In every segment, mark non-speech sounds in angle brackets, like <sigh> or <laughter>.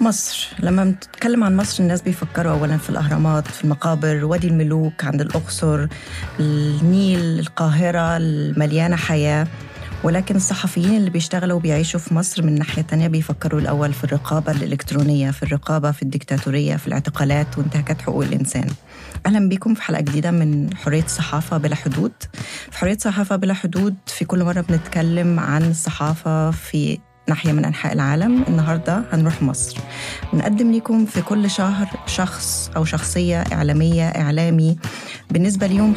مصر. لما بنتكلم عن مصر الناس بيفكروا أولا في الأهرامات في المقابر وادي الملوك عند الأقصر النيل القاهرة المليانة حياة. ولكن الصحفيين اللي بيشتغلوا وبيعيشوا في مصر من ناحية تانية بيفكروا الأول في الرقابة الإلكترونية في الرقابة في الديكتاتورية في الاعتقالات وانتهاكات حقوق الإنسان. أهلا بكم في حلقة جديدة من حرية الصحافة بلا حدود. في حرية الصحافة بلا حدود في كل مرة بنتكلم عن الصحافة في ناحية من أنحاء العالم النهاردة هنروح مصر. بنقدم لكم في كل شهر شخص أو شخصية إعلامية إعلامي. بالنسبة ليهم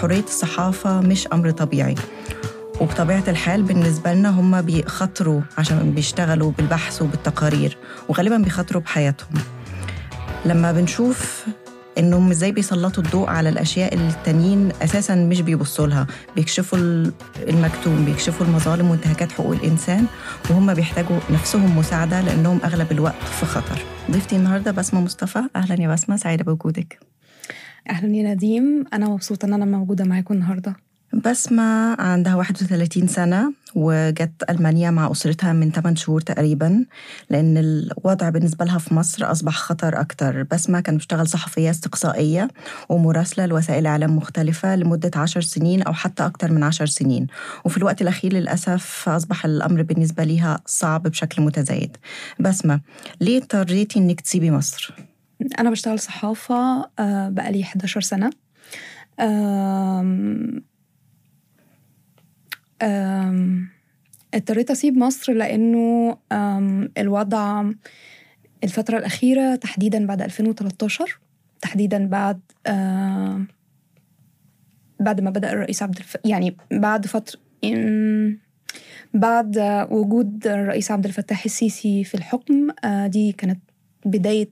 حرية الصحافة مش أمر طبيعي. وبطبيعة الحال بالنسبة لنا هم بيخطروا عشان بيشتغلوا بالبحث وبالتقارير وغالبا بيخطروا بحياتهم. لما بنشوف إنهم إزاي بيسلطوا الضوء على الأشياء اللي التانيين أساسا مش بيبصوا لها. بيكشفوا المكتوم بيكشفوا المظالم وانتهاكات حقوق الإنسان وهم بيحتاجوا نفسهم مساعدة لأنهم أغلب الوقت في خطر. ضيفتي النهارده بسمة مصطفى. أهلا يا بسمة سعيدة بوجودك. أهلا يا نديم. أنا مبسوطة إن أنا موجودة معاكم النهارده. بسمة عندها 31 سنة وجت ألمانيا مع أسرتها من 8 شهور تقريبا لأن الوضع بالنسبة لها في مصر أصبح خطر أكتر. بسمة كانت بتشتغل صحفية استقصائية ومراسلة لوسائل إعلام مختلفة لمدة 10 سنين أو حتى أكتر من 10 سنين. وفي الوقت الأخير للأسف أصبح الأمر بالنسبة لها صعب بشكل متزايد. بسمة ليه اضطريتي إنك تسيبي مصر؟ أنا بشتغل صحافة بقالي 11 سنة. اضطريت أسيب مصر لأنه الوضع الفترة الأخيرة تحديدا بعد 2013 تحديدا بعد بعد ما بدأ الرئيس عبد الف... يعني بعد فترة بعد وجود الرئيس عبد الفتاح السيسي في الحكم دي كانت بداية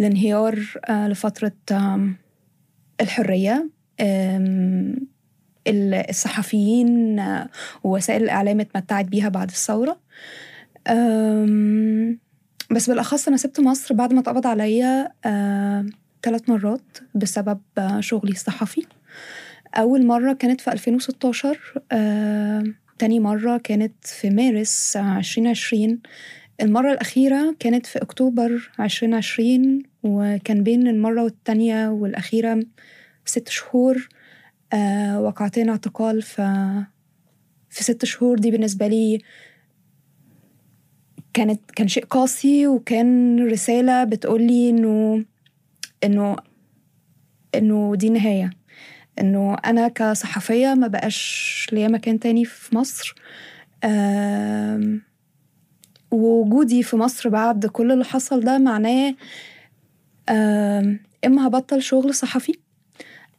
الانهيار لفترة الحرية الصحفيين ووسائل الإعلام اتمتعت بيها بعد الثورة. بس بالأخص أنا سبت مصر بعد ما اتقبض عليا ثلاث مرات بسبب شغلي الصحفي. أول مرة كانت في 2016 تاني مرة كانت في مارس 2020 المرة الأخيرة كانت في أكتوبر 2020 وكان بين المرة والتانية والأخيرة ست شهور. وقعتين اعتقال ف في ست شهور دي بالنسبة لي كانت كان شيء قاسي وكان رسالة بتقولي إنه إنه إنه دي نهاية. إنه أنا كصحفية ما بقاش ليا مكان تاني في مصر. آه ووجودي في مصر بعد كل اللي حصل ده معناه آه إما هبطل شغل صحفي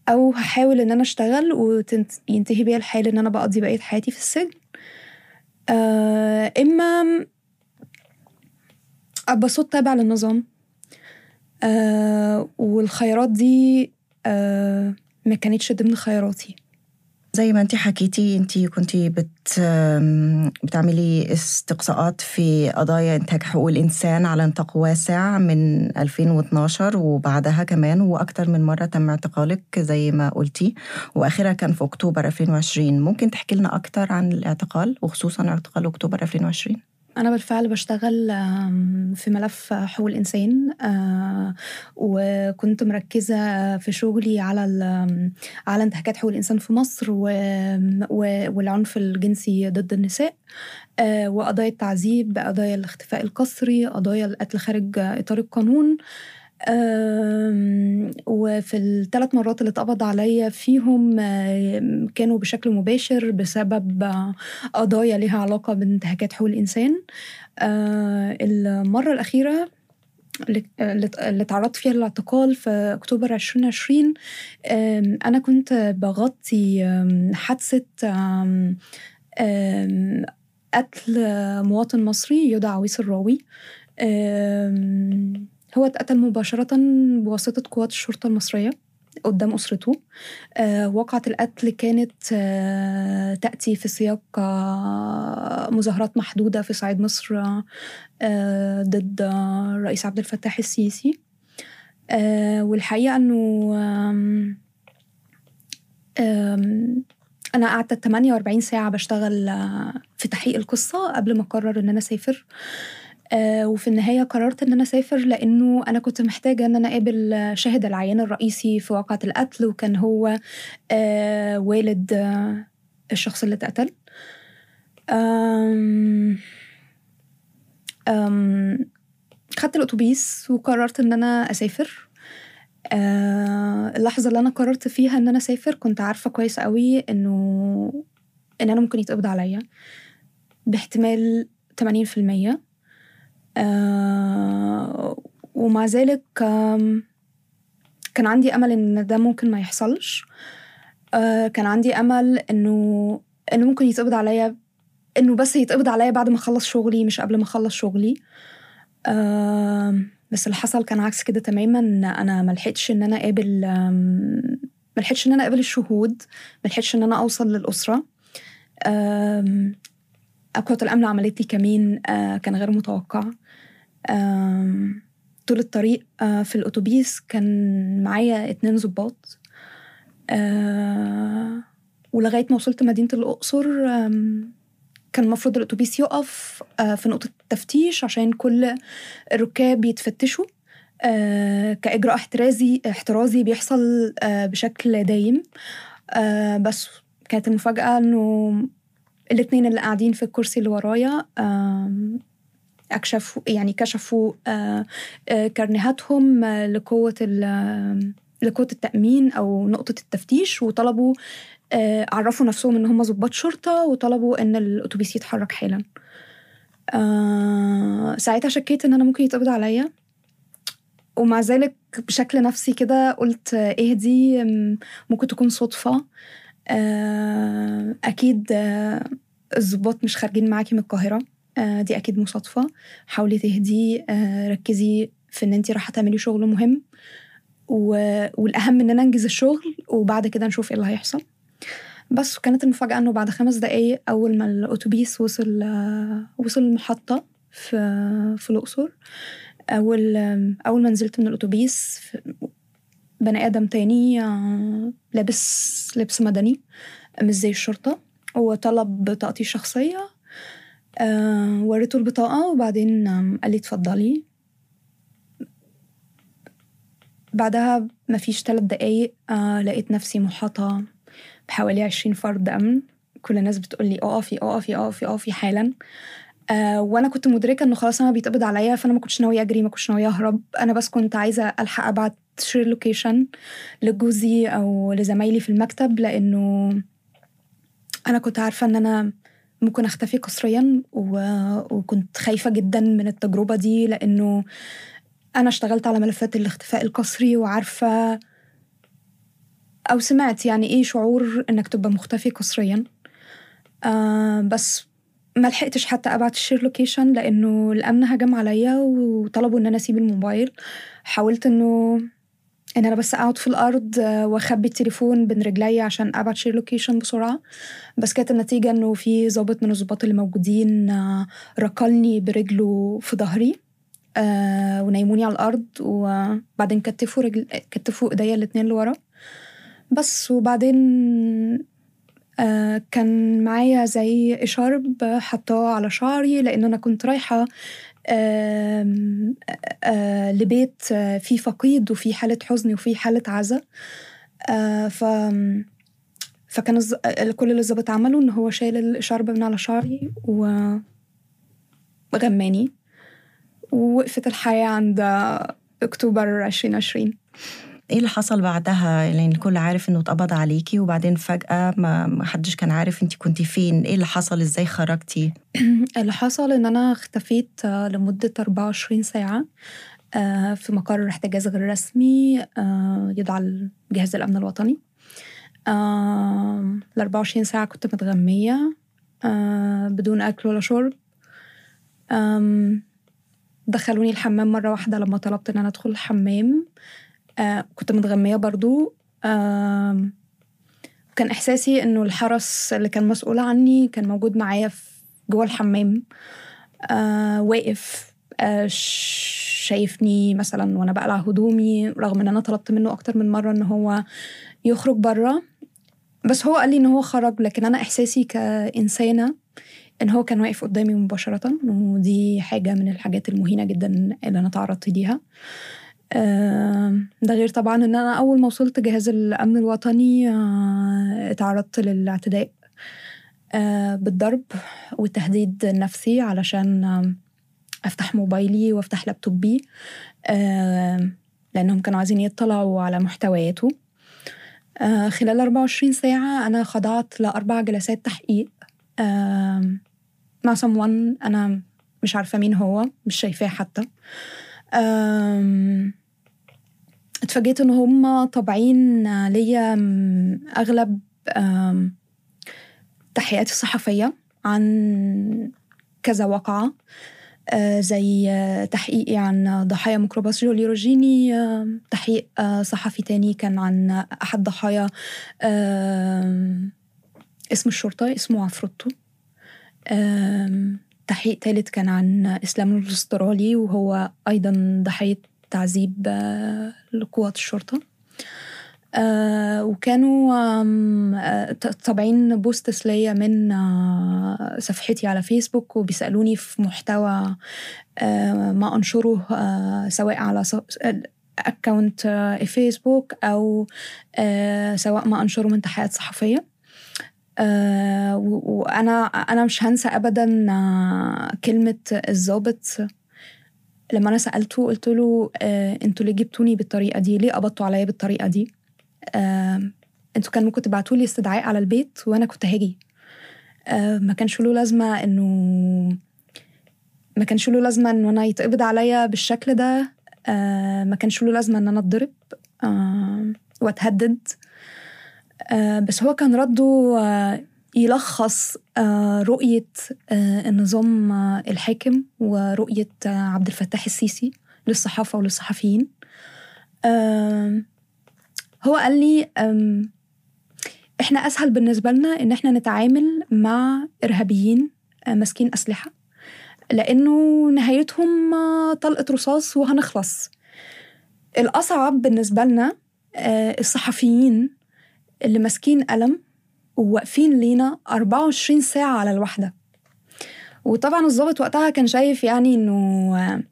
أو هحاول إن أنا أشتغل وينتهي بيا الحال إن أنا بقضي بقية حياتي في السجن. آه إما أبقى صوت تابع للنظام. آه والخيارات دي آه ما كانتش ضمن خياراتي. زي ما انت حكيتي انت كنتي بت بتعملي استقصاءات في قضايا إنتاج حقوق الإنسان على نطاق واسع من 2012 وبعدها كمان وأكثر من مرة تم اعتقالك زي ما قلتي وآخرها كان في أكتوبر 2020 ممكن تحكي لنا أكثر عن الاعتقال وخصوصا اعتقال أكتوبر 2020 أنا بالفعل بشتغل في ملف حقوق الإنسان وكنت مركزة في شغلي على على انتهاكات حقوق الإنسان في مصر والعنف الجنسي ضد النساء وقضايا التعذيب قضايا الاختفاء القسري قضايا القتل خارج إطار القانون وفي الثلاث مرات اللي اتقبض عليا فيهم كانوا بشكل مباشر بسبب قضايا لها علاقة بانتهاكات حقوق الإنسان. المرة الأخيرة اللي تعرضت فيها للاعتقال في أكتوبر 2020 أنا كنت بغطي حادثة قتل مواطن مصري يدعى عويس الراوي. هو اتقتل مباشرة بواسطة قوات الشرطة المصرية قدام أسرته. آه وقعة القتل كانت آه تأتي في سياق آه مظاهرات محدودة في صعيد مصر آه ضد الرئيس عبد الفتاح السيسي. آه والحقيقة أنه آم أنا قعدت 48 ساعة بشتغل في تحقيق القصة قبل ما أقرر إن أنا أسافر. آه، وفي النهاية قررت إن أنا أسافر لأنه أنا كنت محتاجة إن أنا أقابل شاهد العيان الرئيسي في واقعة القتل وكان هو آه، والد آه، الشخص اللي اتقتل. خدت الأتوبيس وقررت إن أنا أسافر. اللحظة اللي أنا قررت فيها إن أنا أسافر كنت عارفة كويس قوي إنه إن أنا ممكن يتقبض عليا باحتمال 80% أه ومع ذلك كان عندي أمل إن ده ممكن ما يحصلش. أه كان عندي أمل إنه إنه ممكن يتقبض عليا إنه بس يتقبض عليا بعد ما أخلص شغلي مش قبل ما أخلص شغلي. بس اللي حصل كان عكس كده تماما أنا ما لحقتش إن أنا أقابل ما لحقتش إن أنا أقابل الشهود ما لحقتش إن أنا أوصل للأسرة. قوة الأمن عملت لي كمين كان غير متوقع. طول الطريق في الأتوبيس كان معايا اتنين ظباط. ولغاية ما وصلت مدينة الأقصر كان المفروض الأتوبيس يقف في نقطة التفتيش عشان كل الركاب يتفتشوا. كإجراء احترازي احترازي بيحصل بشكل دايم. بس كانت المفاجأة إنه الاتنين اللي قاعدين في الكرسي اللي ورايا أكشفوا يعني كشفوا كرنيهاتهم لقوة لقوة التأمين أو نقطة التفتيش وطلبوا عرفوا نفسهم إن هم ضباط شرطة وطلبوا إن الأتوبيس يتحرك حالا. ساعتها شكيت إن أنا ممكن يتقبض عليا. ومع ذلك بشكل نفسي كده قلت اهدي ممكن تكون صدفة. أكيد الضباط مش خارجين معاكي من القاهرة. دي أكيد مصادفة. حاولي تهدي ركزي في إن أنت رايحة تعملي شغل مهم. والأهم إن أنا أنجز الشغل وبعد كده نشوف إيه اللي هيحصل. بس كانت المفاجأة إنه بعد خمس دقايق أول ما الأتوبيس وصل وصل المحطة في في الأقصر أول أول ما نزلت من الأتوبيس بني آدم تاني لابس لبس مدني مش زي الشرطة. وطلب بطاقتي الشخصية وريته البطاقة وبعدين قال لي اتفضلي. بعدها مفيش ثلاث دقايق لقيت نفسي محاطة بحوالي عشرين فرد أمن. كل الناس بتقول لي اقفي اقفي اقفي اقفي حالا. آه وأنا كنت مدركة إنه خلاص أنا بيتقبض عليا فأنا ما كنتش ناوية أجري ما كنتش ناوية أهرب. أنا بس كنت عايزة ألحق أبعت share location لجوزي أو لزمايلي في المكتب لأنه أنا كنت عارفة إن أنا ممكن أختفي قسريا و... وكنت خايفة جدا من التجربة دي لأنه أنا اشتغلت على ملفات الاختفاء القسري وعارفة أو سمعت يعني إيه شعور إنك تبقى مختفي قسريا آه بس ما لحقتش حتى أبعت ال share location لأنه الأمن هجم عليا وطلبوا إن أنا أسيب الموبايل. حاولت إنه إن أنا بس أقعد في الأرض وأخبي التليفون بين رجلي عشان أبعت share location بسرعة. بس كانت النتيجة إنه في ظابط من الظباط اللي موجودين ركلني برجله في ظهري آه ونيموني على الأرض وبعدين كتفوا رجل كتفوا إيديا الاتنين لورا. بس وبعدين آه كان معايا زي إشارب حطاه على شعري لأن أنا كنت رايحة آه آه لبيت فيه فقيد وفيه حالة حزن وفيه حالة عزا ف فكان. كل اللي الظابط عمله إن هو شايل الإشارب من على شعري وغماني ووقفت الحياة عند أكتوبر 2020 إيه اللي حصل بعدها؟ لأن يعني الكل عارف إنه اتقبض عليكي وبعدين فجأة ما حدش كان عارف انت كنتي فين. إيه اللي حصل؟ إزاي خرجتي؟ <clears throat> اللي حصل إن أنا اختفيت لمدة 24 ساعة في مقر احتجاز غير رسمي يدعى جهاز الأمن الوطني. ال 24 ساعة كنت متغمية بدون أكل ولا شرب. دخلوني الحمام مرة واحدة لما طلبت إن أنا أدخل الحمام. آه كنت متغمية برضو. آه كان إحساسي إنه الحرس اللي كان مسؤول عني كان موجود معايا جوه الحمام. آه واقف آه شايفني مثلا وأنا بقلع هدومي رغم إن أنا طلبت منه أكتر من مرة إن هو يخرج بره بس هو قال لي إن هو خرج لكن أنا إحساسي كإنسانة إن هو كان واقف قدامي مباشرة. ودي حاجة من الحاجات المهينة جدا اللي أنا تعرضت ليها. ده غير طبعا إن أنا أول ما وصلت جهاز الأمن الوطني اتعرضت للاعتداء بالضرب والتهديد النفسي علشان أفتح موبايلي وأفتح لابتوبي لأنهم كانوا عايزين يطلعوا على محتوياته. خلال 24 ساعة أنا خضعت لأربع جلسات تحقيق. مع someone أنا مش عارفة مين هو مش شايفاه حتى. اتفاجئت ان هم طابعين ليا اغلب تحقيقاتي الصحفية عن كذا واقعة زي تحقيقي عن ضحايا ميكروباص جولي روجيني تحقيق صحفي تاني كان عن أحد ضحايا اسم الشرطة اسمه عفروتو. تحقيق ثالث كان عن إسلام الأسترالي وهو أيضا ضحية تعذيب لقوات الشرطة. آه وكانوا آه طابعين بوستس ليا من آه صفحتي على فيسبوك وبيسألوني في محتوى ما أنشره سواء على أكاونت فيسبوك أو سواء ما أنشره من تحقيقات صحفية. وأنا أنا مش هنسى أبدا كلمة الضابط لما أنا سألته قلت له أنتوا ليه جبتوني بالطريقة دي؟ ليه قبضتوا عليا بالطريقة دي؟ آه، أنتوا كان ممكن تبعتوا لي استدعاء على البيت وأنا كنت هاجي. آه، ما كانش له لازمة إنه ما كانش له لازمة انه أنا يتقبض عليا بالشكل ده. آه، ما كانش له لازمة إن أنا أتضرب وأتهدد. بس هو كان رده يلخص رؤية النظام الحاكم ورؤية عبد الفتاح السيسي للصحافة وللصحفيين. هو قال لي إحنا أسهل بالنسبة لنا إن إحنا نتعامل مع إرهابيين آه، ماسكين أسلحة لأنه نهايتهم آه، طلقة رصاص وهنخلص. الأصعب بالنسبة لنا آه، الصحفيين اللي ماسكين قلم وواقفين لينا 24 ساعة على الوحدة. وطبعا الضابط وقتها كان شايف يعني إنه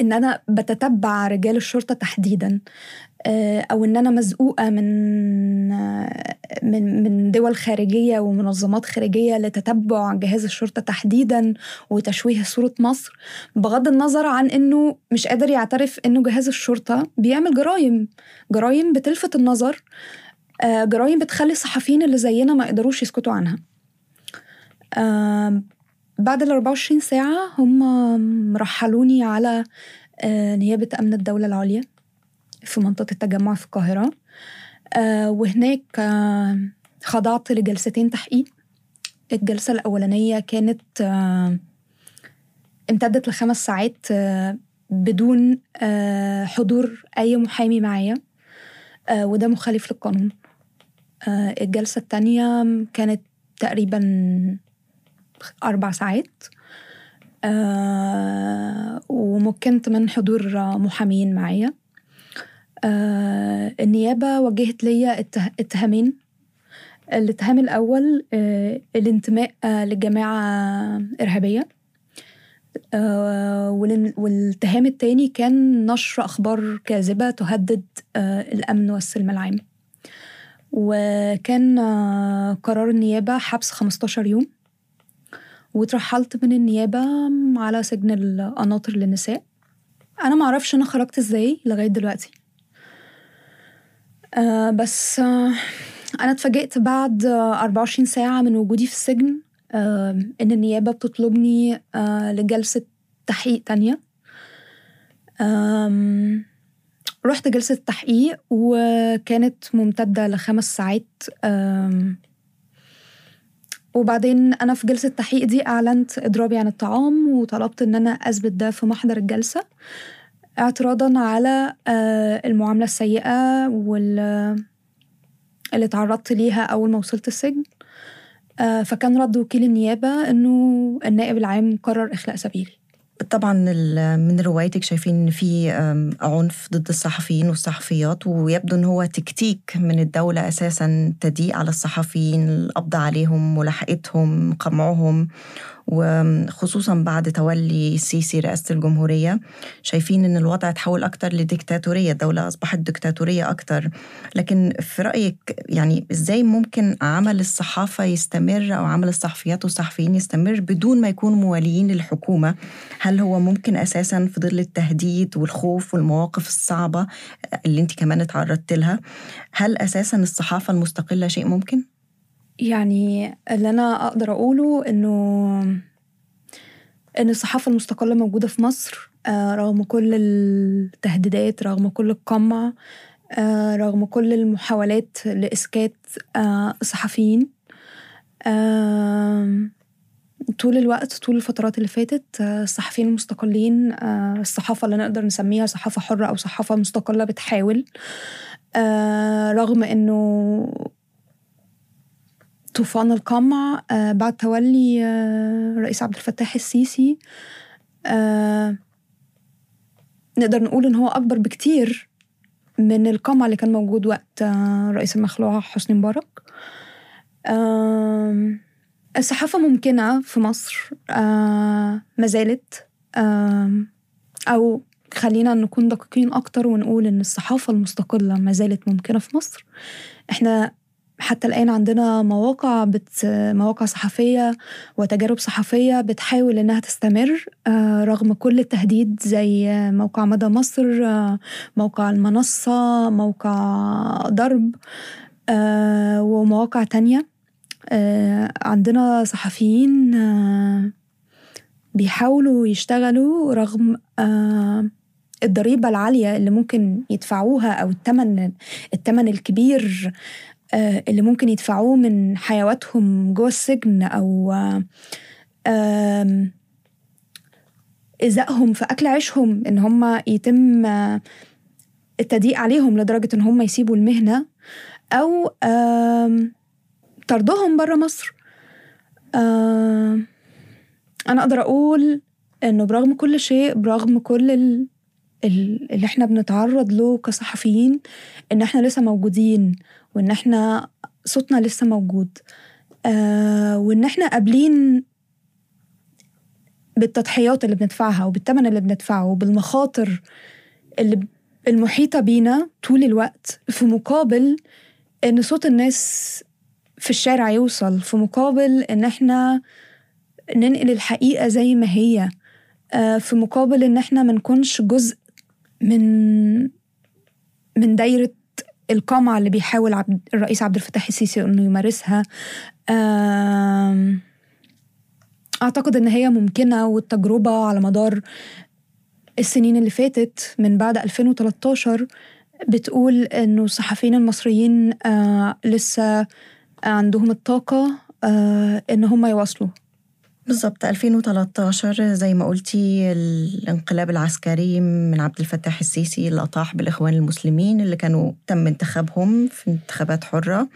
إن أنا بتتبع رجال الشرطة تحديدا آه، أو إن أنا مزقوقة من من من دول خارجية ومنظمات خارجية لتتبع جهاز الشرطة تحديدا وتشويه صورة مصر بغض النظر عن إنه مش قادر يعترف إنه جهاز الشرطة بيعمل جرائم. جرائم بتلفت النظر جرائم بتخلي الصحفيين اللي زينا ما يقدروش يسكتوا عنها. بعد ال 24 ساعة هم رحلوني على آه، نيابة أمن الدولة العليا في منطقة التجمع في القاهرة. آه، وهناك آه، خضعت لجلستين تحقيق. الجلسة الأولانية كانت امتدت لخمس ساعات بدون حضور أي محامي معايا. وده مخالف للقانون. الجلسة التانية كانت تقريبا أربع ساعات. آه ومكنت من حضور محامين معايا. آه النيابة وجهت ليا اتهامين. الاتهام الأول آه الانتماء آه لجماعة إرهابية. آه والاتهام التاني كان نشر أخبار كاذبة تهدد آه الأمن والسلم العام. وكان آه قرار النيابة حبس 15 يوم وترحلت من النيابة على سجن القناطر للنساء. أنا معرفش أنا خرجت إزاي لغاية دلوقتي. آه بس آه أنا اتفاجئت بعد آه 24 ساعة من وجودي في السجن آه إن النيابة بتطلبني آه لجلسة تحقيق تانية. آه رحت جلسة تحقيق وكانت ممتدة لخمس ساعات وبعدين أنا في جلسة التحقيق دي أعلنت إضرابي عن الطعام وطلبت إن أنا أثبت ده في محضر الجلسة اعتراضا على آه، المعاملة السيئة وال اللي تعرضت ليها أول ما وصلت السجن آه، فكان رد وكيل النيابة إنه النائب العام قرر إخلاء سبيلي. طبعا من روايتك شايفين إن في عنف ضد الصحفيين والصحفيات ويبدو إن هو تكتيك من الدولة أساسا تضييق على الصحفيين القبض عليهم ملاحقتهم قمعهم. وخصوصا بعد تولي السيسي رئاسة الجمهورية شايفين أن الوضع تحول أكتر لديكتاتورية الدولة أصبحت ديكتاتورية أكتر لكن في رأيك يعني إزاي ممكن عمل الصحافة يستمر أو عمل الصحفيات والصحفيين يستمر بدون ما يكونوا مواليين للحكومة هل هو ممكن أساسا في ظل التهديد والخوف والمواقف الصعبة اللي أنت كمان تعرضت لها هل أساسا الصحافة المستقلة شيء ممكن؟ يعني اللي أنا أقدر أقوله إنه إن الصحافة المستقلة موجودة في مصر آه، رغم كل التهديدات رغم كل القمع آه، رغم كل المحاولات لإسكات آه، الصحفيين طول الوقت طول الفترات اللي فاتت الصحفيين المستقلين الصحافة اللي نقدر نسميها صحافة حرة أو صحافة مستقلة بتحاول رغم إنه طوفان القمع آه، بعد تولي الرئيس آه، عبد الفتاح السيسي آه، نقدر نقول إن هو أكبر بكتير من القمع اللي كان موجود وقت رئيس المخلوع حسني مبارك. الصحافة ممكنة في مصر ما زالت أو خلينا نكون دقيقين أكتر ونقول إن الصحافة المستقلة ما زالت ممكنة في مصر. إحنا حتى الآن عندنا مواقع بت مواقع صحفية وتجارب صحفية بتحاول إنها تستمر آه، رغم كل التهديد زي موقع مدى مصر آه، موقع المنصة موقع ضرب آه، ومواقع تانية. عندنا صحفيين بيحاولوا يشتغلوا رغم الضريبة العالية اللي ممكن يدفعوها أو الثمن الثمن الكبير اللي ممكن يدفعوه من حيواتهم جوه السجن أو إزائهم في أكل عيشهم إن هم يتم التضييق عليهم لدرجة إن هم يسيبوا المهنة أو طردهم بره مصر. أنا أقدر أقول إنه برغم كل شيء برغم كل اللي إحنا بنتعرض له كصحفيين إن إحنا لسه موجودين. وإن إحنا صوتنا لسه موجود. آه وإن إحنا قابلين بالتضحيات اللي بندفعها وبالثمن اللي بندفعه وبالمخاطر اللي المحيطة بينا طول الوقت في مقابل إن صوت الناس في الشارع يوصل في مقابل إن إحنا ننقل الحقيقة زي ما هي. آه في مقابل إن إحنا منكونش جزء من من دايرة القمع اللي بيحاول عبد الرئيس عبد الفتاح السيسي إنه يمارسها أعتقد إن هي ممكنة والتجربة على مدار السنين اللي فاتت من بعد 2013 بتقول إنه الصحفيين المصريين آه لسه عندهم الطاقة آه إن هم يواصلوا. بالضبط 2013 زي ما قلتي الانقلاب العسكري من عبد الفتاح السيسي اللي أطاح بالإخوان المسلمين اللي كانوا تم انتخابهم في انتخابات حرة.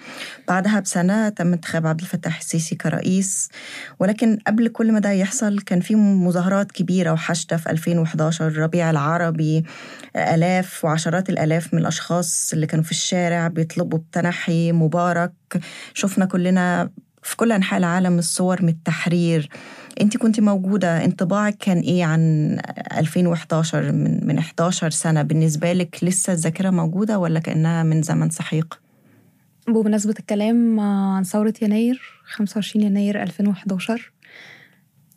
بعدها بسنة تم انتخاب عبد الفتاح السيسي كرئيس. ولكن قبل كل ما ده يحصل كان في مظاهرات كبيرة وحشدة في 2011 الربيع العربي آلاف وعشرات الآلاف من الأشخاص اللي كانوا في الشارع بيطلبوا بتنحي مبارك. شفنا كلنا في كل أنحاء العالم الصور من التحرير. أنت كنت موجودة انطباعك كان إيه عن 2011 من, من 11 سنة بالنسبة لك لسه الذاكرة موجودة ولا كأنها من زمن سحيق؟ بمناسبة الكلام عن ثورة يناير 25 يناير 2011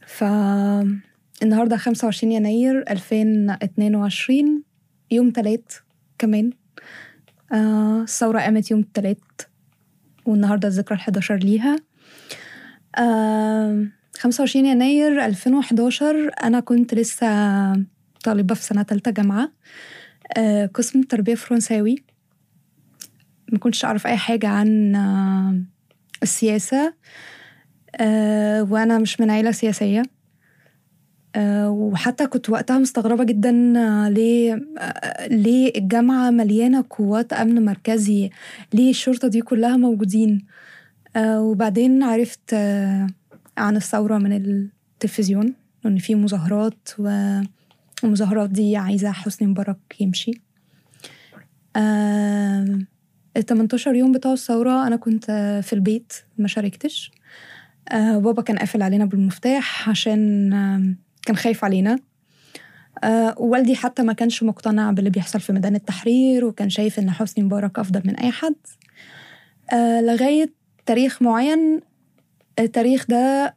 فالنهاردة 25 يناير 2022 يوم تلات كمان آه، الثورة قامت يوم التلات والنهاردة الذكرى الحداشر ليها. خمسة وعشرين يناير ألفين وحداشر أنا كنت لسه طالبة في سنة تالتة جامعة آه، قسم تربية فرنساوي. ما كنتش أعرف أي حاجة عن آه، السياسة آه، وأنا مش من عيلة سياسية. وحتى كنت وقتها مستغربة جدا ليه ليه الجامعة مليانة قوات أمن مركزي ليه الشرطة دي كلها موجودين؟ وبعدين عرفت عن الثورة من التلفزيون وإن في مظاهرات والمظاهرات دي عايزة حسني مبارك يمشي. ال 18 يوم بتوع الثورة أنا كنت في البيت ما شاركتش. آه، بابا كان قافل علينا بالمفتاح عشان كان خايف علينا. آه، ووالدي حتى ما كانش مقتنع باللي بيحصل في ميدان التحرير وكان شايف إن حسني مبارك أفضل من أي حد. آه، لغاية تاريخ معين التاريخ ده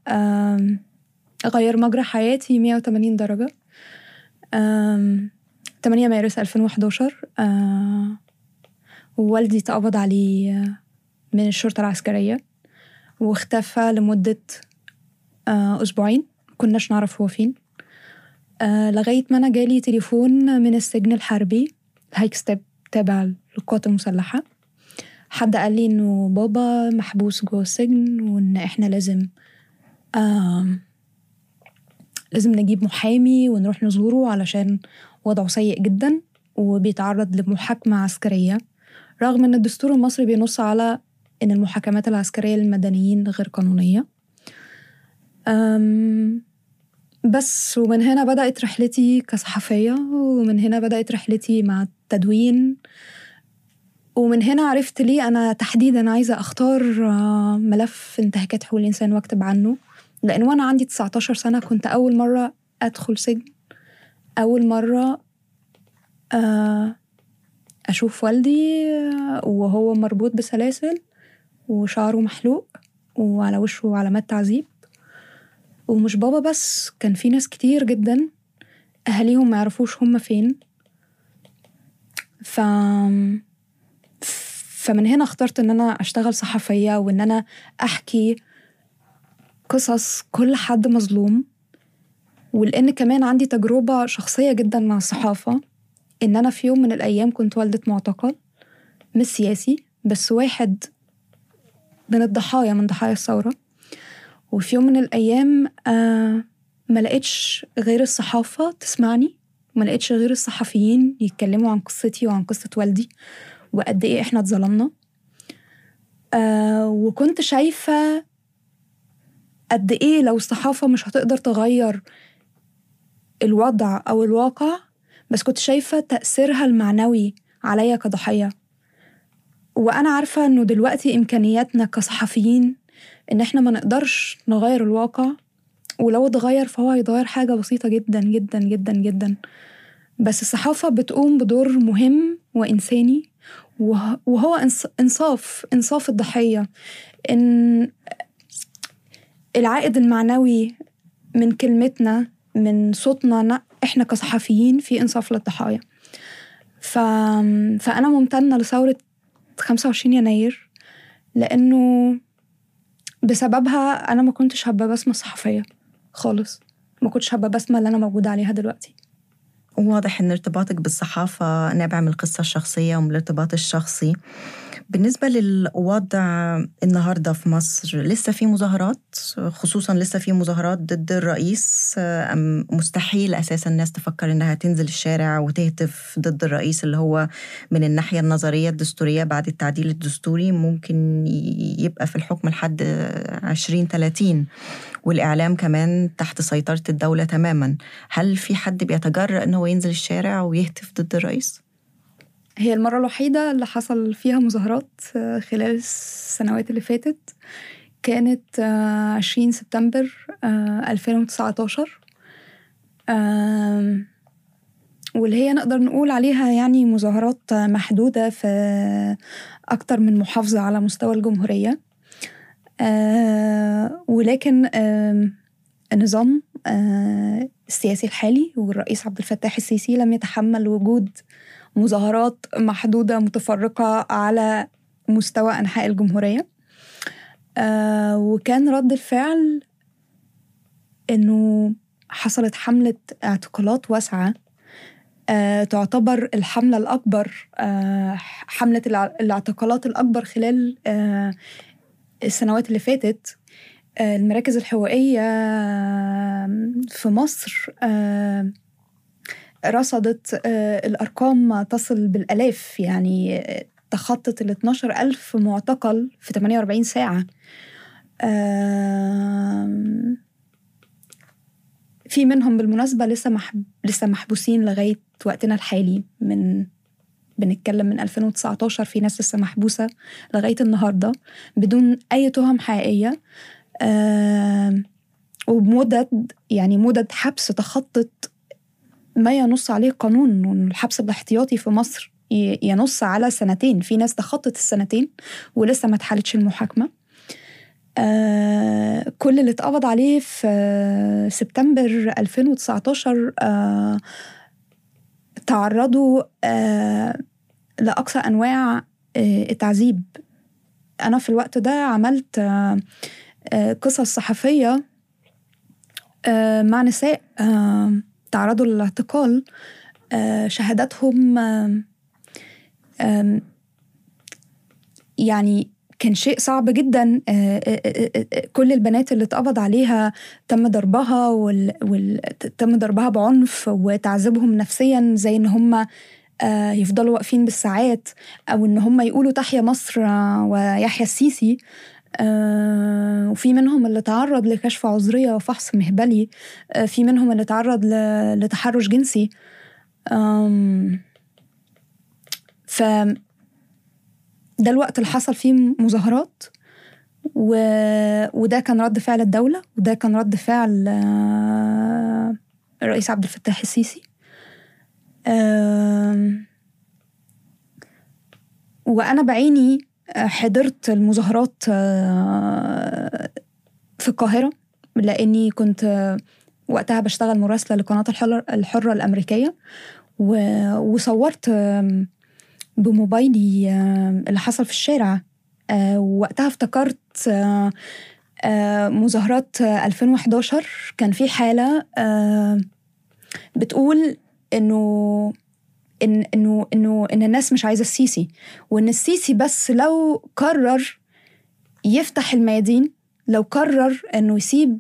غير مجرى حياتي 180 درجة. 8 مارس 2011 ووالدي اتقبض عليه من الشرطة العسكرية واختفى لمدة أسبوعين. كناش نعرف هو فين. لغاية ما أنا جالي تليفون من السجن الحربي هايكستب تابع للقوات المسلحة. حد قال لي إنه بابا محبوس جوه السجن وإن إحنا لازم آه لازم نجيب محامي ونروح نزوره علشان وضعه سيء جدا وبيتعرض لمحاكمة عسكرية. رغم إن الدستور المصري بينص على إن المحاكمات العسكرية للمدنيين غير قانونية. أم بس ومن هنا بدأت رحلتي كصحفية ومن هنا بدأت رحلتي مع التدوين. ومن هنا عرفت ليه أنا تحديدا عايزة أختار ملف انتهاكات حقوق الإنسان وأكتب عنه. لأن وأنا عندي 19 سنة كنت أول مرة أدخل سجن أول مرة أشوف والدي وهو مربوط بسلاسل وشعره محلوق وعلى وشه علامات تعذيب. ومش بابا بس كان في ناس كتير جدا أهاليهم ما يعرفوش هما فين. ف فمن هنا اخترت إن أنا أشتغل صحفية وإن أنا أحكي قصص كل حد مظلوم. ولأن كمان عندي تجربة شخصية جدا مع الصحافة إن أنا في يوم من الأيام كنت والدة معتقل مش سياسي بس واحد من الضحايا من ضحايا الثورة. وفي يوم من الأيام آه ما لقيتش غير الصحافة تسمعني ما لقيتش غير الصحفيين يتكلموا عن قصتي وعن قصة والدي. وقد إيه إحنا اتظلمنا. آه وكنت شايفة قد إيه لو الصحافة مش هتقدر تغير الوضع أو الواقع بس كنت شايفة تأثيرها المعنوي عليا كضحية. وأنا عارفة إنه دلوقتي إمكانياتنا كصحفيين إن إحنا ما نقدرش نغير الواقع ولو اتغير فهو هيتغير حاجة بسيطة جدا جدا جدا جدا. بس الصحافة بتقوم بدور مهم وإنساني. وهو إنصاف إنصاف الضحية. إن العائد المعنوي من كلمتنا من صوتنا إحنا كصحفيين في إنصاف للضحايا. ف... فأنا ممتنة لثورة 25 يناير لأنه بسببها أنا ما كنتش هبقى بسمة صحفية خالص. ما كنتش هبقى بسمة اللي أنا موجودة عليها دلوقتي. واضح إن ارتباطك بالصحافة نابع من القصة الشخصية ومن الارتباط الشخصي. بالنسبة للوضع النهاردة في مصر لسه في مظاهرات؟ خصوصا لسه في مظاهرات ضد الرئيس أم مستحيل أساسا الناس تفكر إنها تنزل الشارع وتهتف ضد الرئيس اللي هو من الناحية النظرية الدستورية بعد التعديل الدستوري. ممكن يبقى في الحكم لحد 2030 والإعلام كمان تحت سيطرة الدولة تماما. هل في حد بيتجرأ إنه ينزل الشارع ويهتف ضد الرئيس؟ هي المرة الوحيدة اللي حصل فيها مظاهرات خلال السنوات اللي فاتت. كانت عشرين سبتمبر ألفين وتسعتاشر. واللي هي نقدر نقول عليها يعني مظاهرات محدودة في أكتر من محافظة على مستوى الجمهورية. ولكن النظام السياسي الحالي والرئيس عبد الفتاح السيسي لم يتحمل وجود مظاهرات محدودة متفرقة على مستوى أنحاء الجمهورية. آه وكان رد الفعل إنه حصلت حملة اعتقالات واسعة. آه تعتبر الحملة الأكبر آه حملة الاعتقالات الأكبر خلال آه السنوات اللي فاتت. آه المراكز الحقوقية في مصر آه رصدت الأرقام تصل بالآلاف يعني تخطت ال 12 ألف معتقل في 48 ساعة. في منهم بالمناسبة لسه محب... لسه محبوسين لغاية وقتنا الحالي من بنتكلم من 2019 في ناس لسه محبوسة لغاية النهاردة بدون أي تهم حقيقية. آه وبمدد يعني مدد حبس تخطت ما ينص عليه قانون الحبس الاحتياطي في مصر ينص على سنتين. في ناس تخطت السنتين ولسه ما اتحلتش المحاكمة. آه كل اللي اتقبض عليه في سبتمبر 2019 آه تعرضوا آه لأقصى أنواع آه التعذيب. أنا في الوقت ده عملت آه آه قصص صحفية مع نساء تعرضوا للاعتقال آه شهاداتهم آه يعني كان شيء صعب جدا كل البنات اللي اتقبض عليها تم ضربها وال... وال... تم ضربها بعنف وتعذيبهم نفسيا زي إن هم يفضلوا واقفين بالساعات أو إن هم يقولوا تحيا مصر ويحيا السيسي. وفي منهم اللي تعرض لكشف عذرية وفحص مهبلي في منهم اللي تعرض لتحرش جنسي. ف ده الوقت اللي حصل فيه مظاهرات و... وده كان رد فعل الدولة وده كان رد فعل الرئيس عبد الفتاح السيسي. وأنا بعيني حضرت المظاهرات في القاهرة لأني كنت وقتها بشتغل مراسلة لقناة الحرة الأمريكية وصورت بموبايلي اللي حصل في الشارع. وقتها افتكرت مظاهرات 2011 كان في حالة بتقول إنه إن إنه إن الناس مش عايزة السيسي وإن السيسي بس لو قرر يفتح الميادين لو قرر إنه يسيب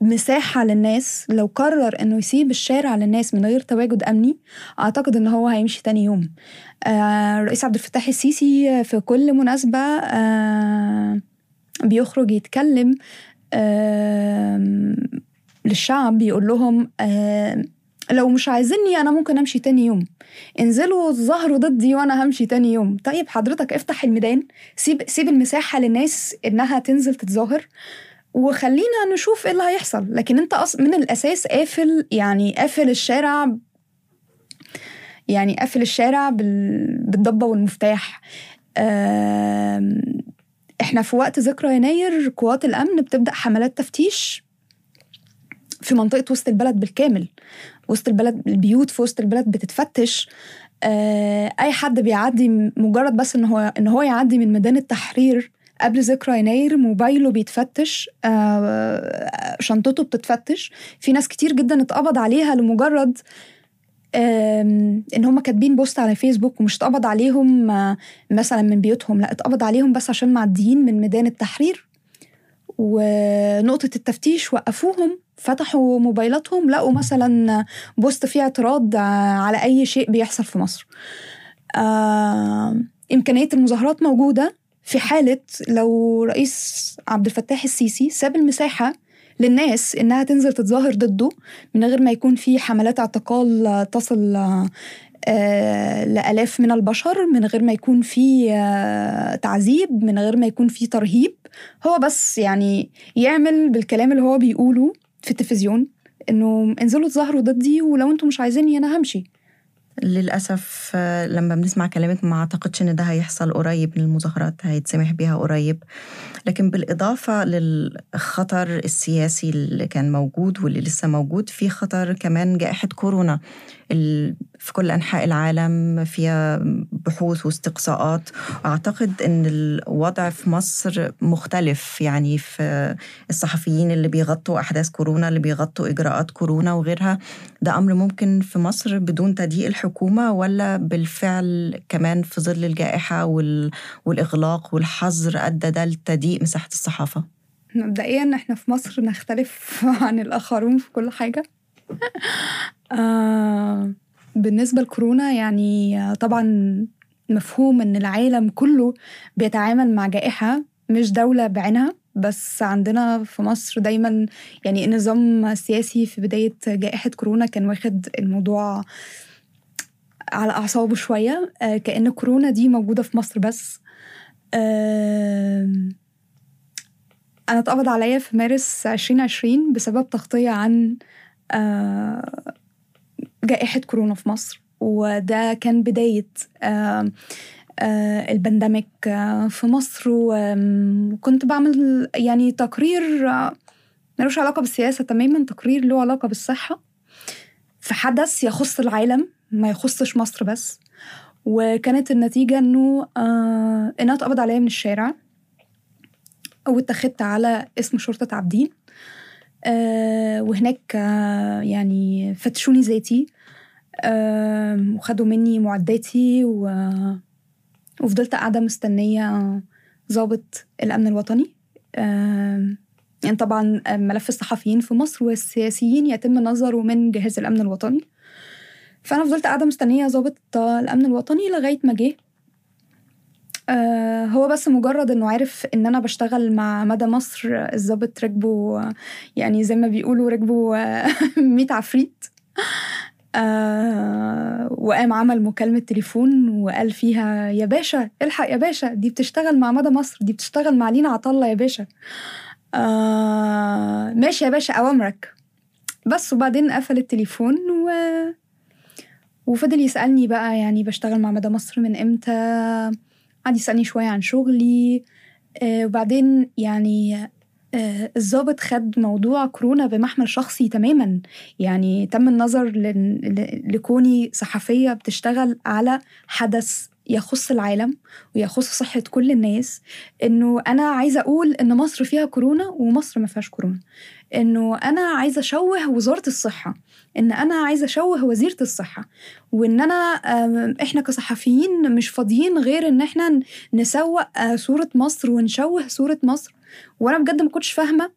مساحة للناس لو قرر إنه يسيب الشارع للناس من غير تواجد أمني أعتقد إن هو هيمشي تاني يوم. آه الرئيس عبد الفتاح السيسي في كل مناسبة آه بيخرج يتكلم آه للشعب بيقول لهم آه لو مش عايزيني أنا ممكن أمشي تاني يوم. انزلوا ظهروا ضدي وأنا همشي تاني يوم. طيب حضرتك افتح الميدان سيب سيب المساحة للناس إنها تنزل تتظاهر وخلينا نشوف إيه اللي هيحصل. لكن أنت أص... من الأساس قافل يعني قافل الشارع يعني قافل الشارع بال... بالضبة والمفتاح. إحنا في وقت ذكرى يناير قوات الأمن بتبدأ حملات تفتيش في منطقة وسط البلد بالكامل. وسط البلد البيوت في وسط البلد بتتفتش. آه... أي حد بيعدي مجرد بس إن هو إن هو يعدي من ميدان التحرير قبل ذكرى يناير موبايله بيتفتش آه شنطته بتتفتش. في ناس كتير جدا اتقبض عليها لمجرد إن هم كاتبين post على فيسبوك ومش اتقبض عليهم آه مثلا من بيوتهم لا اتقبض عليهم بس عشان معديين من ميدان التحرير. ونقطة التفتيش وقفوهم فتحوا موبايلاتهم لقوا مثلا post فيه اعتراض على أي شيء بيحصل في مصر. آه إمكانية المظاهرات موجودة في حالة لو رئيس عبد الفتاح السيسي ساب المساحة للناس إنها تنزل تتظاهر ضده من غير ما يكون في حملات اعتقال تصل لآلاف من البشر من غير ما يكون في تعذيب من غير ما يكون في ترهيب. هو بس يعني يعمل بالكلام اللي هو بيقوله في التلفزيون إنه انزلوا تظاهروا ضدي ولو أنتم مش عايزيني أنا همشي. للأسف لما بنسمع كلامك ما أعتقدش إن ده هيحصل قريب من المظاهرات هيتسمح بيها قريب. لكن بالإضافة للخطر السياسي اللي كان موجود واللي لسه موجود في خطر كمان جائحة كورونا. في كل أنحاء العالم فيها بحوث واستقصاءات. أعتقد أن الوضع في مصر مختلف يعني في الصحفيين اللي بيغطوا أحداث كورونا اللي بيغطوا إجراءات كورونا وغيرها. ده أمر ممكن في مصر بدون تضييق الحكومة ولا بالفعل كمان في ظل الجائحة والإغلاق والحظر أدى ده لتضييق مساحة الصحافة؟ مبدئيا إحنا في مصر نختلف <laughs> عن الآخرون في كل حاجة. <laughs> آه بالنسبة لكورونا يعني طبعا مفهوم إن العالم كله بيتعامل مع جائحة مش دولة بعينها بس عندنا في مصر دايما يعني النظام السياسي في بداية جائحة كورونا كان واخد الموضوع على أعصابه شوية. آه، كأن كورونا دي موجودة في مصر بس. آم، أنا اتقبض عليا في مارس 2020 بسبب تغطية عن آه، جائحة كورونا في مصر. وده كان بداية آم، آه، البندمك آه، في مصر. وكنت بعمل يعني تقرير آه، ملوش علاقة بالسياسة تماما تقرير له علاقة بالصحة. في حدث يخص العالم ما يخصش مصر بس. وكانت النتيجة إنه آه انها اتقبض عليا من الشارع. واتخذت على اسم شرطة عابدين. آه وهناك آه يعني فتشوني ذاتي آه وخدوا مني معداتي و وفضلت قاعدة مستنية ضابط الأمن الوطني. آه يعني طبعا ملف الصحفيين في مصر والسياسيين يتم نظره من جهاز الأمن الوطني. فأنا فضلت قاعدة مستنية ضابط الأمن الوطني لغاية ما جه. آه هو بس مجرد انه عارف ان أنا بشتغل مع مدى مصر الضابط ركبه آه، يعني زي ما بيقولوا ركبه <laughs> آه، 100 عفريت. آه وقام عمل مكالمة تليفون وقال فيها يا باشا الحق يا باشا دي بتشتغل مع مدى مصر دي بتشتغل مع لينا عطلة يا باشا. آه ماشي يا باشا أوامرك. بس وبعدين قفل التليفون و... وفضل يسألني بقى يعني بشتغل مع مدى مصر من إمتى؟ قعد يسألني شوية عن شغلي آه وبعدين يعني آه خد موضوع كورونا بمحمل شخصي تماما. يعني تم النظر لكوني صحفية بتشتغل على حدث يخص العالم ويخص صحة كل الناس إنه أنا عايزة أقول إن مصر فيها كورونا ومصر ما فيهاش كورونا. إنه أنا عايزة أشوه وزارة الصحة إن أنا عايزة أشوه وزيرة الصحة وإن أنا إحنا كصحفيين مش فاضيين غير إن إحنا نسوق آه، صورة مصر ونشوه صورة مصر. وأنا بجد ما كنتش فاهمة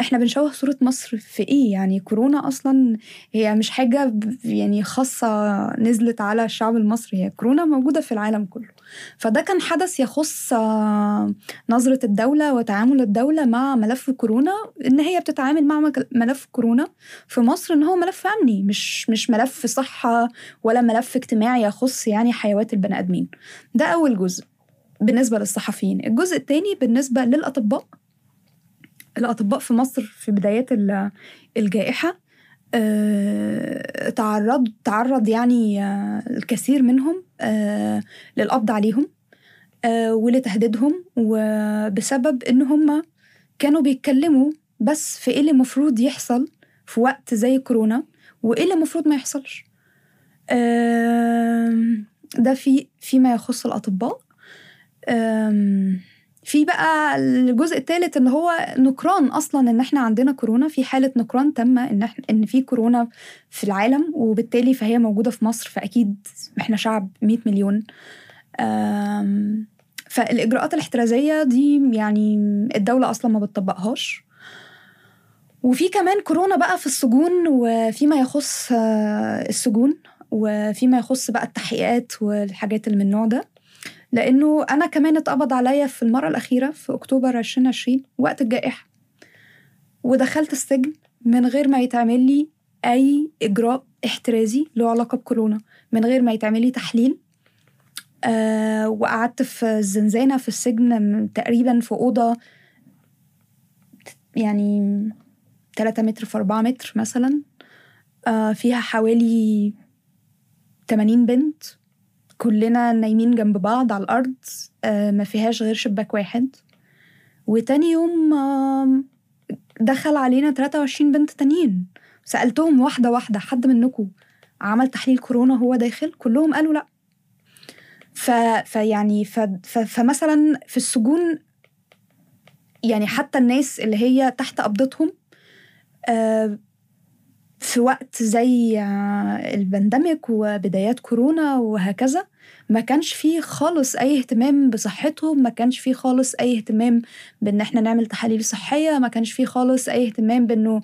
إحنا بنشوه صورة مصر في إيه؟ يعني كورونا أصلا هي مش حاجة ب- يعني خاصة نزلت على الشعب المصري هي كورونا موجودة في العالم كله. فده كان حدث يخص آه، نظرة الدولة وتعامل الدولة مع ملف كورونا إن هي بتتعامل مع ملف كورونا في مصر إن هو ملف أمني مش مش ملف صحة ولا ملف اجتماعي يخص يعني حيوات البني آدمين. ده أول جزء بالنسبة للصحفيين. الجزء الثاني بالنسبة للأطباء. الأطباء في مصر في بدايات ال- الجائحة آه، تعرض تعرض يعني آه، الكثير منهم للقبض عليهم آه، ولتهديدهم وبسبب إن هم كانوا بيتكلموا بس في إيه اللي المفروض يحصل في وقت زي كورونا وإيه اللي المفروض ما يحصلش. ده في فيما يخص الأطباء. في بقى الجزء الثالث ان هو نكران أصلا إن إحنا عندنا كورونا في حالة نكران تامة إن إحنا إن في كورونا في العالم وبالتالي فهي موجودة في مصر فأكيد إحنا شعب 100 مليون. فالإجراءات الاحترازية دي يعني الدولة أصلا ما بتطبقهاش. وفي كمان كورونا بقى في السجون وفيما يخص آه، السجون وفيما يخص بقى التحقيقات والحاجات اللي من النوع ده. لأنه أنا كمان اتقبض عليا في المرة الأخيرة في أكتوبر 2020 وقت الجائحة. ودخلت السجن من غير ما يتعمل لي أي إجراء احترازي له علاقة بكورونا. من غير ما يتعمل لي تحليل. آه وقعدت في الزنزانة في السجن تقريبا في أوضة يعني 3 متر في 4 متر مثلا. آه فيها حوالي 80 بنت. كلنا نايمين جنب بعض على الأرض آه ما فيهاش غير شباك واحد. وتاني يوم دخل علينا 23 بنت تانيين. سألتهم واحدة واحدة حد منكم عمل تحليل كورونا هو داخل؟ كلهم قالوا لأ. ف... فيعني ف... ف... فمثلا في السجون يعني حتى الناس اللي هي تحت قبضتهم آه في وقت زي آه، البندمك وبدايات كورونا وهكذا ما كانش فيه خالص أي اهتمام بصحتهم ما كانش فيه خالص أي اهتمام بإن إحنا نعمل تحاليل صحية ما كانش فيه خالص أي اهتمام بإنه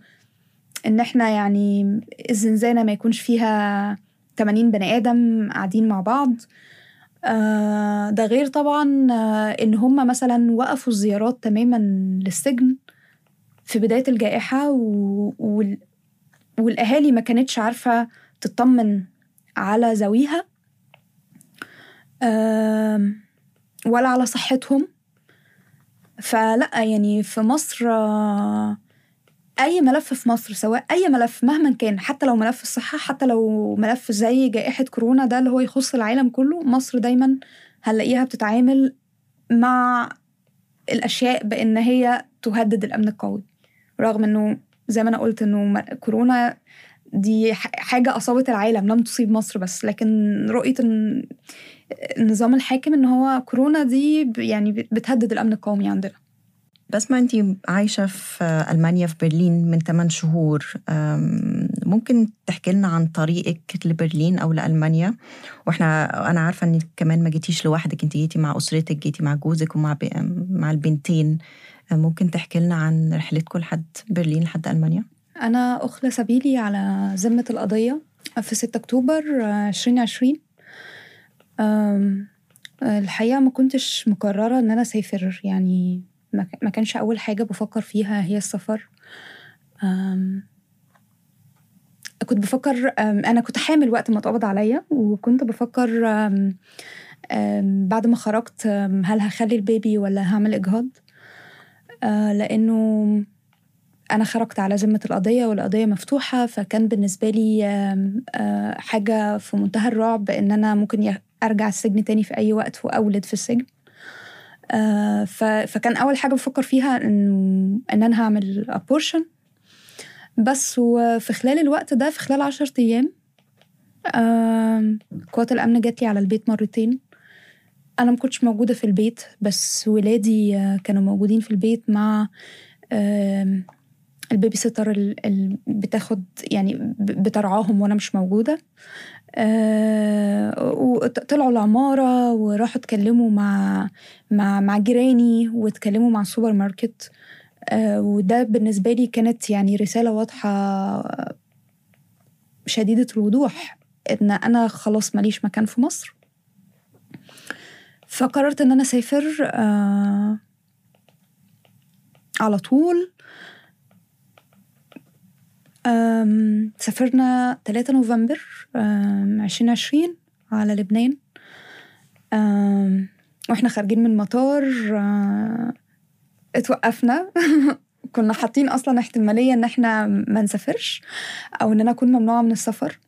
إن إحنا يعني الزنزانة ما يكونش فيها 80 بني آدم قاعدين مع بعض. آه، ده غير طبعا آه، إن هم مثلا وقفوا الزيارات تماما للسجن في بداية الجائحة و... وال... والأهالي ما كانتش عارفة تطمن على ذويها. آم، ولا على صحتهم. فلا يعني في مصر آه، أي ملف في مصر سواء أي ملف مهما كان حتى لو ملف الصحه حتى لو ملف زي جائحة كورونا ده اللي هو يخص العالم كله مصر دايما هنلاقيها بتتعامل مع الأشياء بإن هي تهدد الأمن القومي رغم إنه زي ما أنا قلت إنه م- كورونا دي ح- حاجة أصابت العالم لم تصيب مصر بس لكن رؤية إن- النظام الحاكم إن هو كورونا دي يعني بتهدد الأمن القومي عندنا. بسمة أنت عايشة في ألمانيا في برلين من 8 شهور. ممكن تحكي لنا عن طريقك لبرلين أو لألمانيا؟ وإحنا أنا عارفة أنك كمان ما جيتيش لوحدك. أنت جيتي مع أسرتك جيتي مع جوزك ومع. مع البنتين. ممكن تحكي لنا عن رحلتكم لحد برلين لحد ألمانيا؟ أنا أخلى سبيلي على ذمة القضية في 6 أكتوبر آه، 2020 أم، الحقيقة ما كنتش مقررة إن أنا أسافر. يعني ما كانش أول حاجة بفكر فيها هي السفر. كنت بفكر أنا كنت حامل وقت ما اتقبض عليا وكنت بفكر بعد ما خرجت هل هخلي البيبي ولا هعمل إجهاض؟ آه، لأنه أنا خرجت على ذمة القضية والقضية مفتوحة فكان بالنسبة لي آه، حاجة في منتهى الرعب إن أنا ممكن أرجع السجن تاني في أي وقت وأولد في السجن. آه، فكان أول حاجة بفكر فيها إن إن أنا هعمل أبورشن بس وفي خلال الوقت ده في خلال عشر أيام آم، قوات الأمن جات لي على البيت مرتين. أنا ما كنتش موجودة في البيت بس ولادي آه، كانوا موجودين في البيت مع ال baby sitter اللي بتاخد يعني بترعاهم وأنا مش موجودة. آه، وطلعوا العمارة وراحوا اتكلموا مع مع مع جيراني واتكلموا مع السوبر ماركت. آه، وده بالنسبة لي كانت يعني رسالة واضحة شديدة الوضوح إن أنا خلاص ماليش مكان في مصر. فقررت إن أنا أسافر آه، على طول. سافرنا 3 نوفمبر أم، 2020 على لبنان. وإحنا خارجين من المطار أه، اتوقفنا. <laughs> كنا حاطين أصلا احتمالية إن إحنا ما نسافرش أو ان أنا اكون ممنوعة من السفر.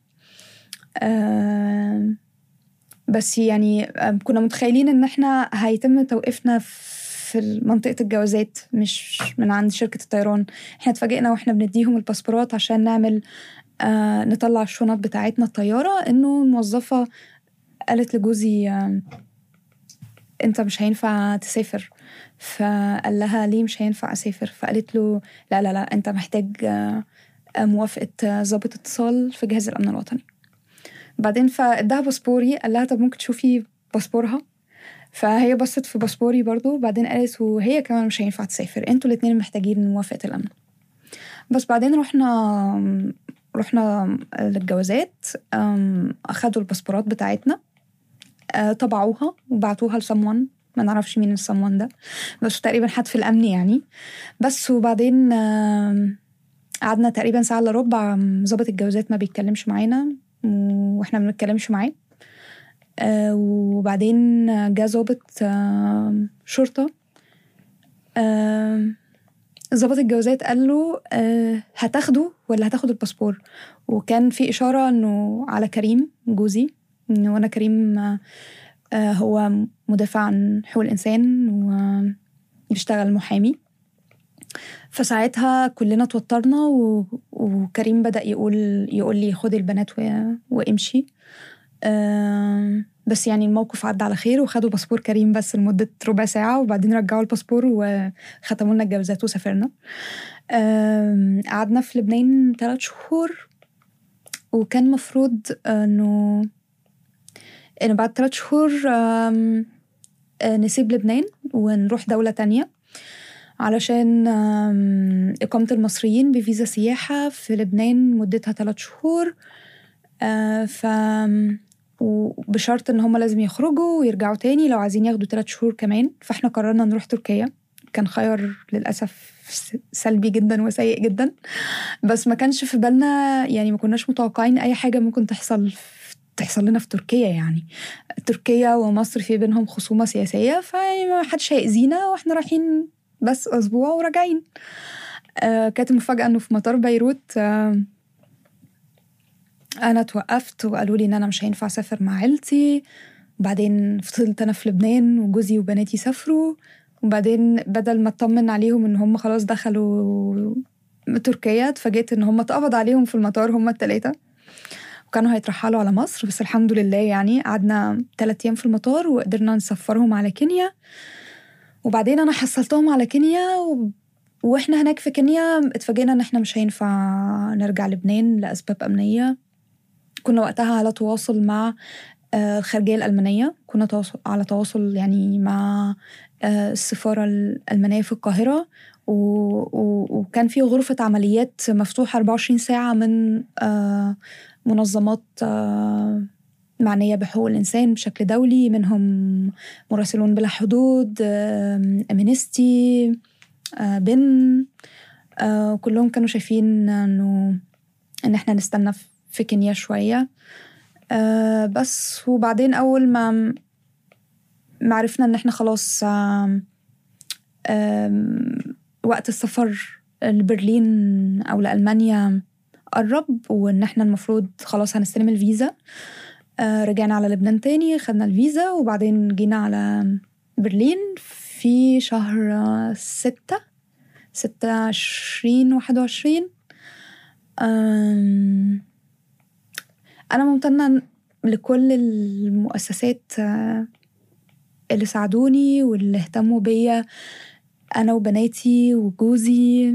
بس يعني كنا متخيلين إن إحنا هيتم توقيفنا في منطقة الجوازات مش من عند شركة الطيران. إحنا اتفاجئنا وإحنا بنديهم الباسبورات عشان نعمل آه نطلع الشنط بتاعتنا الطيارة إنه الموظفة قالت لجوزي آه أنت مش هينفع تسافر. فقال لها ليه مش هينفع أسافر؟ فقالت له لا لا لا أنت محتاج آه موافقة آه، ضابط اتصال في جهاز الأمن الوطني. بعدين فادها باسبوري قال لها طب ممكن تشوفي باسبورها؟ فهي بصت في باسبوري برضو بعدين قالت وهي كمان مش هينفع تسافر أنتوا الاتنين محتاجين موافقة الأمن. بس بعدين رحنا رحنا للجوازات أخدوا الباسبورات بتاعتنا أه، طبعوها وبعتوها لسمون ما نعرفش مين السمون ده بس تقريبا حد في الأمن يعني. بس وبعدين قعدنا تقريبا ساعة إلا ربع ظابط الجوازات ما بيتكلمش معانا وإحنا ما بنتكلمش معاه. آه، وبعدين جه ظابط آه، شرطة. آه، ظابط الجوازات قال له آه، هتاخده ولا هتاخد الباسبور؟ وكان في إشارة إنه على كريم جوزي إنه أنا كريم آه، آه، هو مدافع عن حقوق الإنسان وبيشتغل محامي. فساعتها كلنا توترنا و... وكريم بدأ يقول يقول لي خدي البنات و... وامشي. بس يعني الموقف عدى على خير وخدوا باسبور كريم بس لمدة ربع ساعة وبعدين رجعوا الباسبور وختموا لنا الجوازات وسافرنا. قعدنا في لبنان ثلاث شهور وكان مفروض إنه إنه بعد ثلاث شهور نسيب لبنان ونروح دولة تانية علشان إقامة المصريين بفيزا سياحة في لبنان مدتها ثلاث شهور. آه، ف وبشرط إن هم لازم يخرجوا ويرجعوا تاني لو عايزين ياخدوا ثلاث شهور كمان. فإحنا قررنا نروح تركيا. كان خيار للأسف سلبي جدا وسيء جدا. بس ما كانش في بالنا يعني ما كناش متوقعين أي حاجة ممكن تحصل تحصل لنا في تركيا يعني. تركيا ومصر في بينهم خصومة سياسية فما حدش هيأذينا وإحنا رايحين بس أسبوع وراجعين. آه كانت المفاجاه إنه في مطار بيروت آه أنا توقفت وقالوا لي إن أنا مش هينفع أسافر مع عيلتي. وبعدين فضلت أنا في لبنان وجوزي وبناتي سافروا. وبعدين بدل ما اطمن عليهم إن هم خلاص دخلوا تركيا اتفاجئت إن هم اتقبض عليهم في المطار هم التلاتة. وكانوا هيترحلوا على مصر بس الحمد لله يعني قعدنا ثلاث أيام في المطار وقدرنا نسفرهم على كينيا. وبعدين أنا حصلتهم على كينيا و... وإحنا هناك في كينيا اتفاجئنا إن إحنا مش هينفع نرجع لبنان لأسباب أمنية. كنا وقتها على تواصل مع آه، الخارجية الألمانية. كنا على تواصل يعني مع آه، السفارة الألمانية في القاهرة. وكان في غرفة عمليات مفتوحة 24 ساعة من آه، منظمات معنية بحقوق الإنسان بشكل دولي. منهم مراسلون بلا حدود أمينستي بن كلهم كانوا شايفين إنه إن إحنا نستنى في كينيا شوية. أه بس وبعدين أول ما ما عرفنا إن إحنا خلاص وقت السفر لبرلين أو لألمانيا قرب وإن إحنا المفروض خلاص هنستلم الفيزا. أه رجعنا على لبنان تاني خدنا الفيزا وبعدين جينا على برلين في شهر ستة ستة عشرين واحد وعشرين. أنا ممتنة لكل المؤسسات آه، اللي ساعدوني واللي اهتموا بيا. أنا وبناتي وجوزي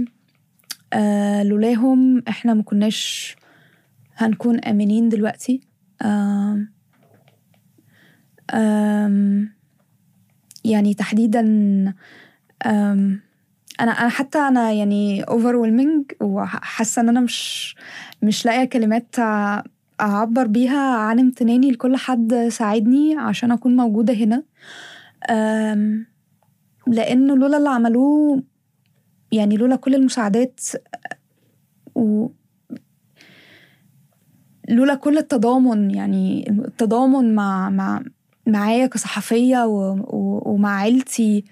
آه لولاهم. إحنا ما كناش هنكون آمنين دلوقتي. يعني تحديدا أنا أنا حتى أنا يعني overwhelming وحاسة إن أنا مش مش لاقية كلمات أعبر بيها عن امتناني لكل حد ساعدني عشان أكون موجودة هنا. لأنه لولا اللي عملوه يعني لولا كل المساعدات و لولا كل التضامن يعني التضامن مع مع معايا كصحفية و... و... ومع عيلتي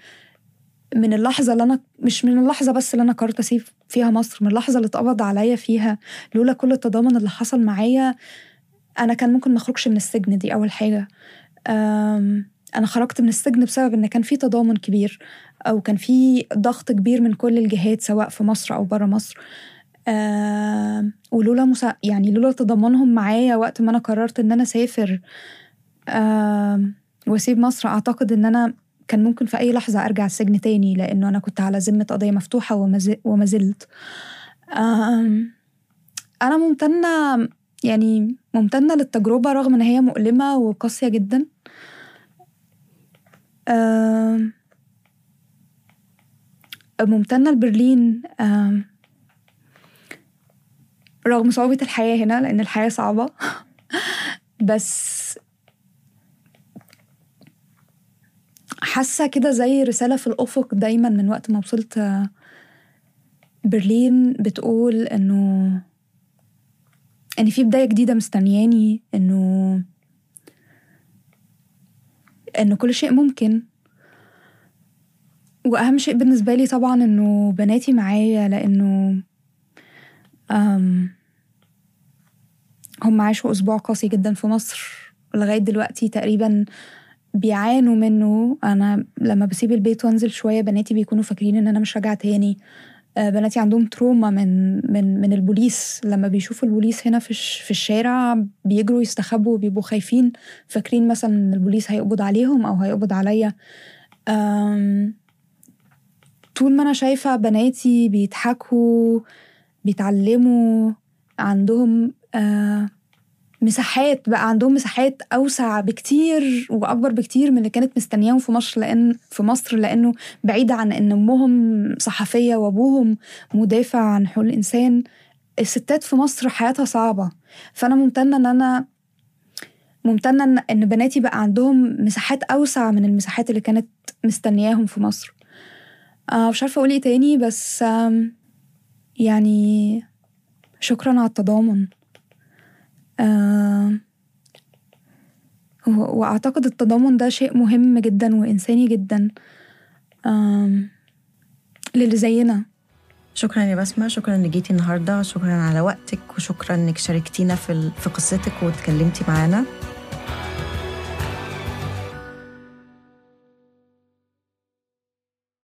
من اللحظة اللي أنا مش من اللحظة بس اللي أنا قررت أسيب. فيها مصر من اللحظة اللي اتقبض عليا فيها لولا كل التضامن اللي حصل معايا أنا كان ممكن ما أخرجش من السجن دي أول حاجة. أنا خرجت من السجن بسبب إن كان في تضامن كبير أو كان في ضغط كبير من كل الجهات سواء في مصر أو برا مصر. ولولا مسا... يعني لولا تضامنهم معايا وقت ما أنا قررت إن أنا أسافر وأسيب مصر أعتقد إن أنا كان ممكن في أي لحظة أرجع السجن تاني لأنه أنا كنت على ذمة قضية مفتوحة وما زلت أنا ممتنة يعني ممتنة للتجربة رغم إن هي مؤلمة وقاسية جدا. ممتنة لبرلين. رغم صعوبة الحياة هنا لأن الحياة صعبة. <laughs> بس حاسة كده زي رسالة في الأفق دايما من وقت ما وصلت برلين بتقول إنه إن في بداية جديدة مستنياني إنه إنه كل شيء ممكن. وأهم شيء بالنسبة لي طبعا إنه بناتي معايا لأنه أم هم عاشوا أسبوع قاسي جدا في مصر لغاية دلوقتي تقريبا بيعانوا منه. أنا لما بسيب البيت وأنزل شوية بناتي بيكونوا فاكرين إن أنا مش راجعة تاني. آه، بناتي عندهم تروما من من من البوليس. لما بيشوفوا البوليس هنا في في الشارع بيجروا يستخبوا وبيبقوا خايفين فاكرين مثلا إن البوليس هيقبض عليهم أو هيقبض عليا. طول ما أنا شايفة بناتي بيضحكوا بيتعلموا عندهم آه مساحات بقى عندهم مساحات أوسع بكتير وأكبر بكتير من اللي كانت مستنياهم في مصر لأن في مصر لأنه بعيده عن إن أمهم صحفية وأبوهم مدافع عن حقوق الإنسان الستات في مصر حياتها صعبة. فأنا ممتنة إن أنا ممتنة إن- إن بناتي بقى عندهم مساحات أوسع من المساحات اللي كانت مستنياهم في مصر. آه مش عارفة أقول إيه تاني بس يعني شكرا على التضامن. وأعتقد التضامن ده شيء مهم جدا وإنساني جدا للي زينا. شكرا يا بسمة شكرا إنك جيتي النهارده شكرا على وقتك وشكرا إنك شاركتينا في في قصتك واتكلمتي معانا.